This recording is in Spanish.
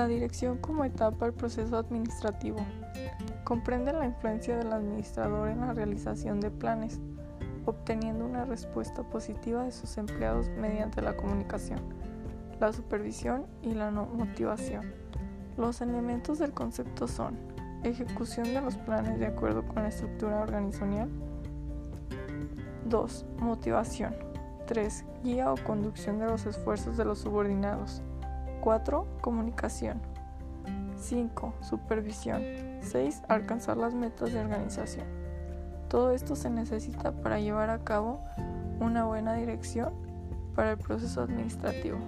La dirección como etapa del proceso administrativo. Comprende la influencia del administrador en la realización de planes, obteniendo una respuesta positiva de sus empleados mediante la comunicación, la supervisión y la motivación. Los elementos del concepto son ejecución de los planes de acuerdo con la estructura organizacional. 2. Motivación. 3. Guía o conducción de los esfuerzos de los subordinados. 4. Comunicación. 5. Supervisión. 6. Alcanzar las metas de organización. Todo esto se necesita para llevar a cabo una buena dirección para el proceso administrativo.